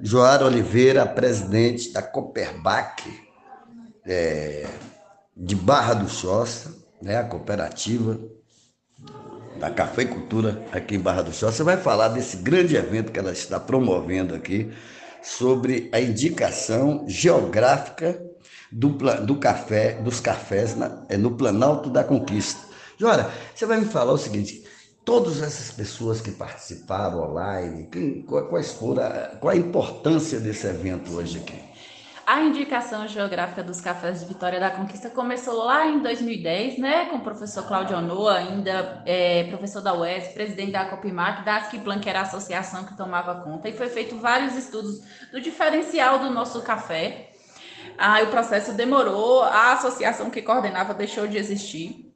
Joara Oliveira, presidente da Cooperbac, é, de Barra do Choça, né, a cooperativa da cafeicultura aqui em Barra do Choça, vai falar desse grande evento que ela está promovendo aqui, sobre a indicação geográfica do, do café, dos cafés na, é, no Planalto da Conquista. Jora, você vai me falar o seguinte: todas essas pessoas que participaram online, quem, quais foram, qual a importância desse evento hoje aqui? A indicação geográfica dos cafés de Vitória da Conquista começou lá em 2010, né, com o professor Claudio Anoa, ainda é, professor da UES, presidente da Copimac, da Askiplan, que era a associação que tomava conta, e foi feito vários estudos do diferencial do nosso café. Aí o processo demorou, a associação que coordenava deixou de existir.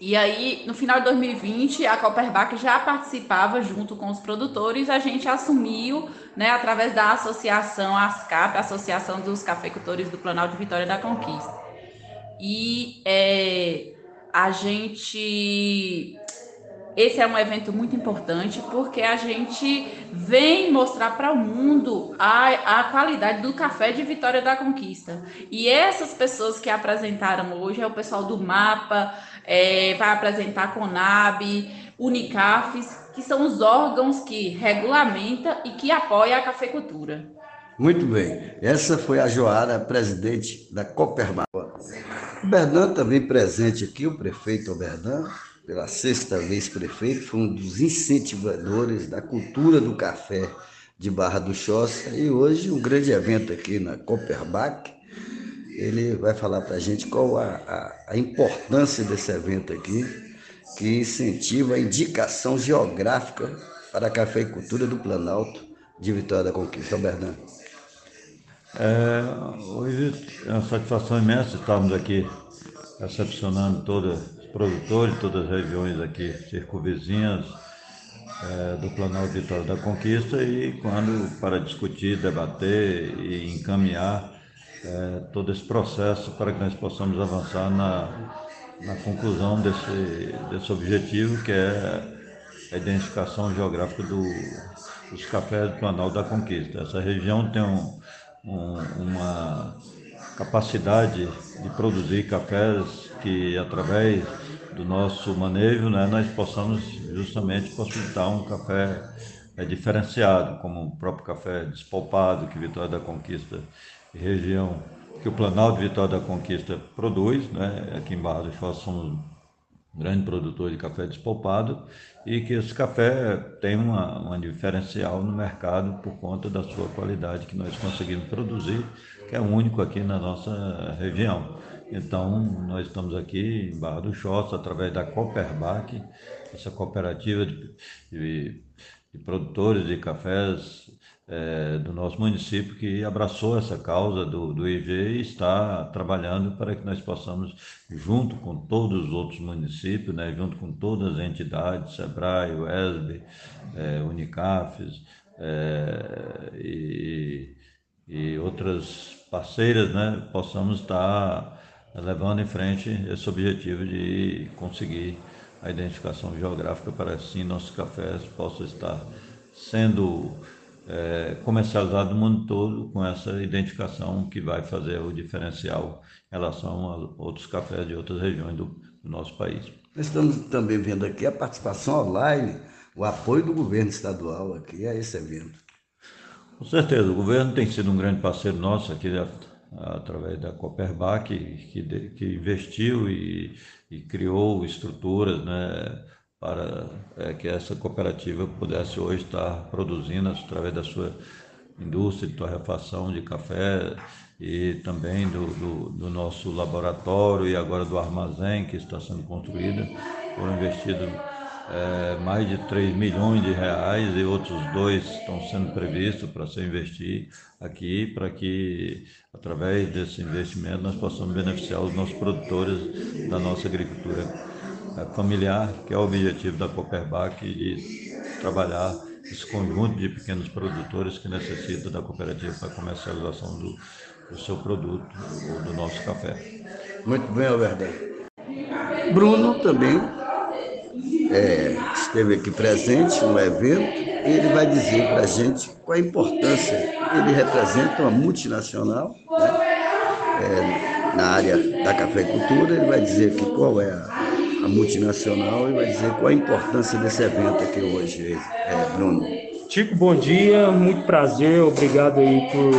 E aí, no final de 2020, a Copperback já participava junto com os produtores, a gente assumiu, né, através da associação ASCAP, Associação dos Cafeicultores do Planalto de Vitória da Conquista. E é, a gente esse é um evento muito importante porque a gente vem mostrar para o mundo a, a qualidade do café de Vitória da Conquista. E essas pessoas que apresentaram hoje é o pessoal do MAPA, é, vai apresentar a CONAB, Unicafes, que são os órgãos que regulamenta e que apoia a cafeicultura. Muito bem. Essa foi a Joara, presidente da Copermapa. O Berdan também presente aqui, o prefeito Berdan, pela sexta vez prefeito, foi um dos incentivadores da cultura do café de Barra do Choça e hoje um grande evento aqui na Copperback. Ele vai falar para a gente qual a, a, a importância desse evento aqui, que incentiva a indicação geográfica para a cafeicultura do Planalto de Vitória da Conquista. Bernardo. É, hoje é uma satisfação imensa estarmos aqui recepcionando toda produtores de todas as regiões aqui circunvizinhas é, do Planalto Vitória da Conquista e quando para discutir, debater e encaminhar é, todo esse processo para que nós possamos avançar na, na conclusão desse, desse objetivo que é a identificação geográfica do, dos cafés do Planalto da Conquista. Essa região tem um, um, uma capacidade de produzir cafés que através do nosso manejo, né, nós possamos justamente possibilitar um café é, diferenciado, como o próprio café despolpado que Vitória da Conquista região, que o Planalto Vitória da Conquista produz, né, aqui em Barra do Foz somos um grande produtor de café despolpado e que esse café tem uma, uma diferencial no mercado por conta da sua qualidade que nós conseguimos produzir, que é único aqui na nossa região. Então, nós estamos aqui em Barra do Choça, através da Cooperbac, essa cooperativa de, de, de produtores de cafés é, do nosso município, que abraçou essa causa do, do IG e está trabalhando para que nós possamos, junto com todos os outros municípios, né, junto com todas as entidades, SEBRAE, UESB, é, Unicafes é, e, e outras parceiras, né, possamos estar levando em frente esse objetivo de conseguir a identificação geográfica para assim nossos cafés possam estar sendo é, comercializados no mundo todo com essa identificação que vai fazer o diferencial em relação a outros cafés de outras regiões do, do nosso país. Nós estamos também vendo aqui a participação online, o apoio do governo estadual aqui a esse evento. Com certeza, o governo tem sido um grande parceiro nosso aqui através da Copperbac, que, que investiu e, e, criou estruturas né, para é, que essa cooperativa pudesse hoje estar produzindo através da sua indústria de torrefação de café e também do, do, do nosso laboratório e agora do armazém que está sendo construído, foram investidos é, mais de 3 milhões de reais e outros dois estão sendo previstos para ser investir aqui, para que através desse investimento nós possamos beneficiar os nossos produtores da nossa agricultura familiar, que é o objetivo da Cooperbac de trabalhar esse conjunto de pequenos produtores que necessitam da cooperativa para a comercialização do, do seu produto do nosso café. Muito bem, Alberto. Bruno também é, esteve aqui presente no evento ele vai dizer para a gente qual a importância. Ele representa uma multinacional né? é, na área da cafeicultura, ele vai dizer que qual é a, a, multinacional e vai dizer qual a importância desse evento aqui hoje, é, Bruno. Tico, bom dia, muito prazer, obrigado aí por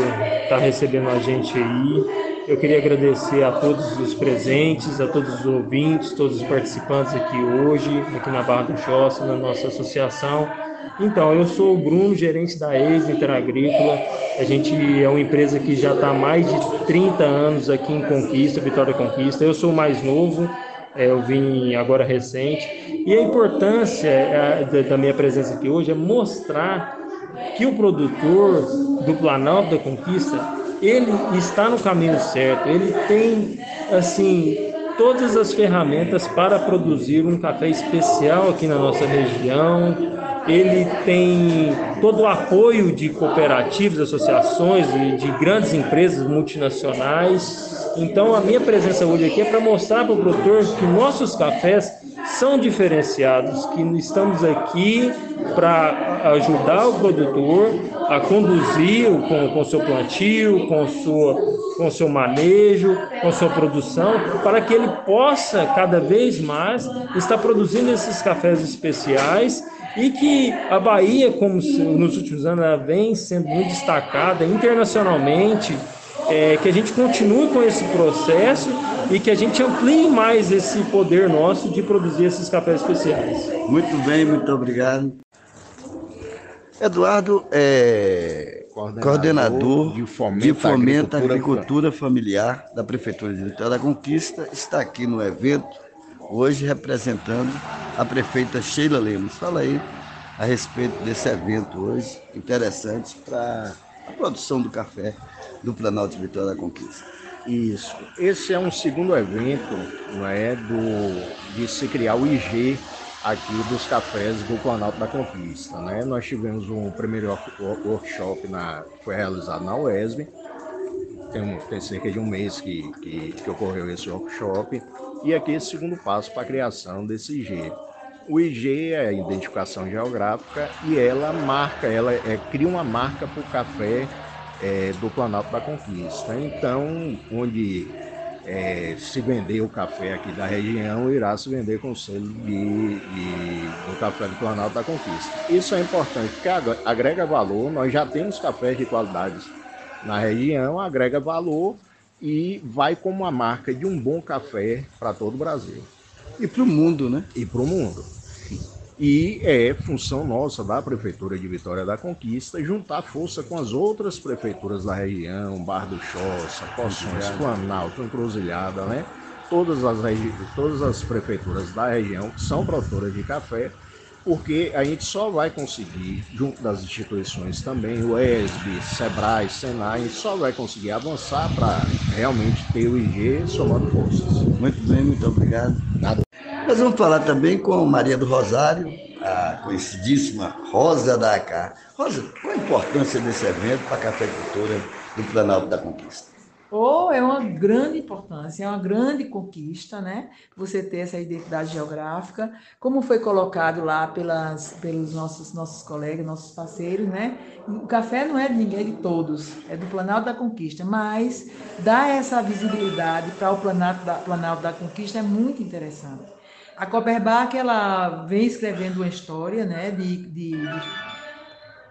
estar recebendo a gente aí. Eu queria agradecer a todos os presentes, a todos os ouvintes, todos os participantes aqui hoje, aqui na Barra do Choça, na nossa associação. Então, eu sou o Bruno, gerente da Ex Interagrícola. A gente é uma empresa que já está há mais de 30 anos aqui em Conquista, Vitória Conquista. Eu sou o mais novo, eu vim agora recente. E a importância é, da minha presença aqui hoje é mostrar que o produtor do Planalto da Conquista ele está no caminho certo, ele tem, assim, todas as ferramentas para produzir um café especial aqui na nossa região. Ele tem todo o apoio de cooperativas, associações e de grandes empresas multinacionais. Então, a minha presença hoje aqui é para mostrar para o produtor que nossos cafés são diferenciados, que estamos aqui para ajudar o produtor a conduzir com, seu plantio, com sua com seu manejo, com sua produção, para que ele possa cada vez mais estar produzindo esses cafés especiais e que a Bahia, como nos últimos anos, vem sendo muito destacada internacionalmente, é, que a gente continue com esse processo e que a gente amplie mais esse poder nosso de produzir esses cafés especiais. Muito bem, muito obrigado. Eduardo é coordenador, coordenador de Fomento, de agricultura, agricultura Familiar da Prefeitura de Vitória da Conquista, está aqui no evento, hoje representando a prefeita Sheila Lemos. Fala aí a respeito desse evento hoje, interessante para a produção do café do Planalto de Vitória da Conquista. Isso. Esse é um segundo evento não é, do, de se criar o IG aqui dos cafés do Planalto da Conquista. Né? Nós tivemos um primeiro workshop na, foi realizado na UESB, tem, tem cerca de um mês que, que, que, ocorreu esse workshop, e aqui esse segundo passo para a criação desse IG. O IG é a identificação geográfica e ela marca, ela é, cria uma marca para o café é, do Planalto da Conquista. Então, onde é, se vender o café aqui da região, irá se vender com o selo de, de, do café do Planalto da Conquista. Isso é importante, porque agrega valor, nós já temos cafés de qualidade na região, agrega valor e vai como uma marca de um bom café para todo o Brasil. E para o mundo, né? E para o mundo. E é função nossa da Prefeitura de Vitória da Conquista juntar força com as outras prefeituras da região, Bar do Choça, Poções, Planalto, Encruzilhada, né? Todas as, todas as prefeituras da região são produtoras de café, porque a gente só vai conseguir, junto das instituições também, o ESB, SEBRAE, SENAI, a gente só vai conseguir avançar para realmente ter o IG somando forças. Muito bem, muito obrigado. Nada. Nós vamos falar também com Maria do Rosário, a conhecidíssima Rosa da AK. Rosa, qual a importância desse evento para a cafeicultura do Planalto da Conquista? Oh, é uma grande importância, é uma grande conquista, né? Você ter essa identidade geográfica, como foi colocado lá pelas, pelos nossos, nossos colegas, nossos parceiros, né? O café não é de ninguém, é de todos, é do Planalto da Conquista, mas dar essa visibilidade para o Planalto da, Planalto da Conquista é muito interessante. A Copperbach, ela vem escrevendo uma história, né, de, de, de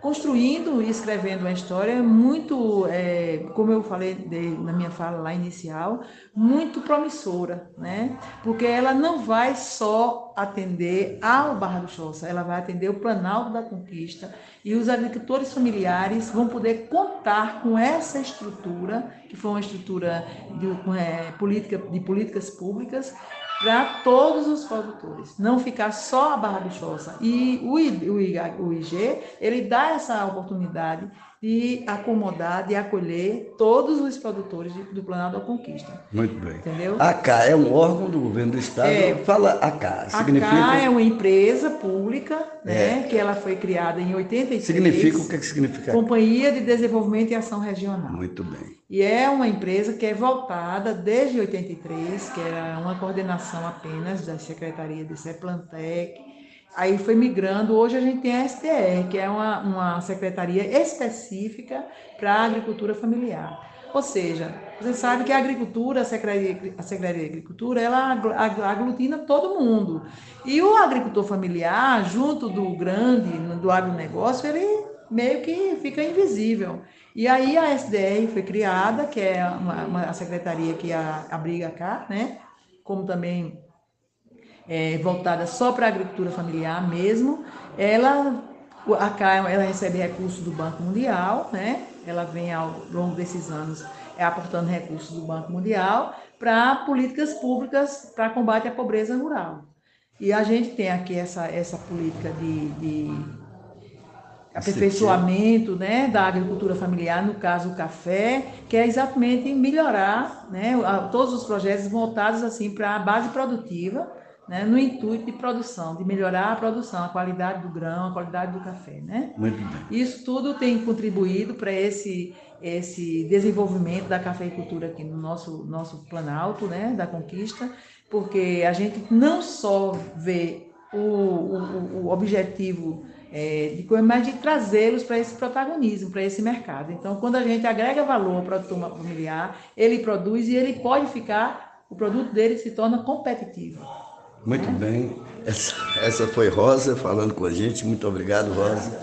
construindo e escrevendo uma história muito, é, como eu falei de, na minha fala lá inicial, muito promissora, né? Porque ela não vai só atender ao Barra do Choça, ela vai atender o Planalto da Conquista e os agricultores familiares vão poder contar com essa estrutura, que foi uma estrutura de, é, política, de políticas públicas, para todos os produtores, não ficar só a Barra do Choça. E o IG, ele dá essa oportunidade de acomodar, de acolher todos os produtores do Planalto da Conquista. Muito bem. Entendeu? A CA é um órgão do governo do estado. É, Fala a CA. Significa... A CA é uma empresa pública, né, é. que ela foi criada em 83. Significa o que, é que significa? Companhia de Desenvolvimento e Ação Regional. Muito bem. E é uma empresa que é voltada desde 83, que era uma coordenação apenas da Secretaria de Seplantec, Aí foi migrando. Hoje a gente tem a STR, que é uma, uma secretaria específica para a agricultura familiar. Ou seja, você sabe que a agricultura, a Secretaria, a Secretaria de Agricultura, ela aglutina todo mundo. E o agricultor familiar, junto do grande, do agronegócio, ele meio que fica invisível. E aí a SDR foi criada, que é uma, uma secretaria que abriga cá, né? Como também é, voltada só para a agricultura familiar mesmo. Ela, a ela recebe recursos do Banco Mundial, né? Ela vem ao longo desses anos é, aportando recursos do Banco Mundial para políticas públicas para combate à pobreza rural. E a gente tem aqui essa, essa política de, de aperfeiçoamento né, da agricultura familiar, no caso o café, que é exatamente melhorar né, todos os projetos voltados assim para a base produtiva, né, no intuito de produção, de melhorar a produção, a qualidade do grão, a qualidade do café. Né? Muito bem. Isso tudo tem contribuído para esse, esse desenvolvimento da cafeicultura aqui no nosso, nosso Planalto, né, da conquista, porque a gente não só vê o, o, o objetivo é, de coisa, mas de trazê-los para esse protagonismo, para esse mercado. Então, quando a gente agrega valor ao produtor familiar, ele produz e ele pode ficar, o produto dele se torna competitivo. Muito bem. Essa, essa foi Rosa falando com a gente. Muito obrigado, Rosa.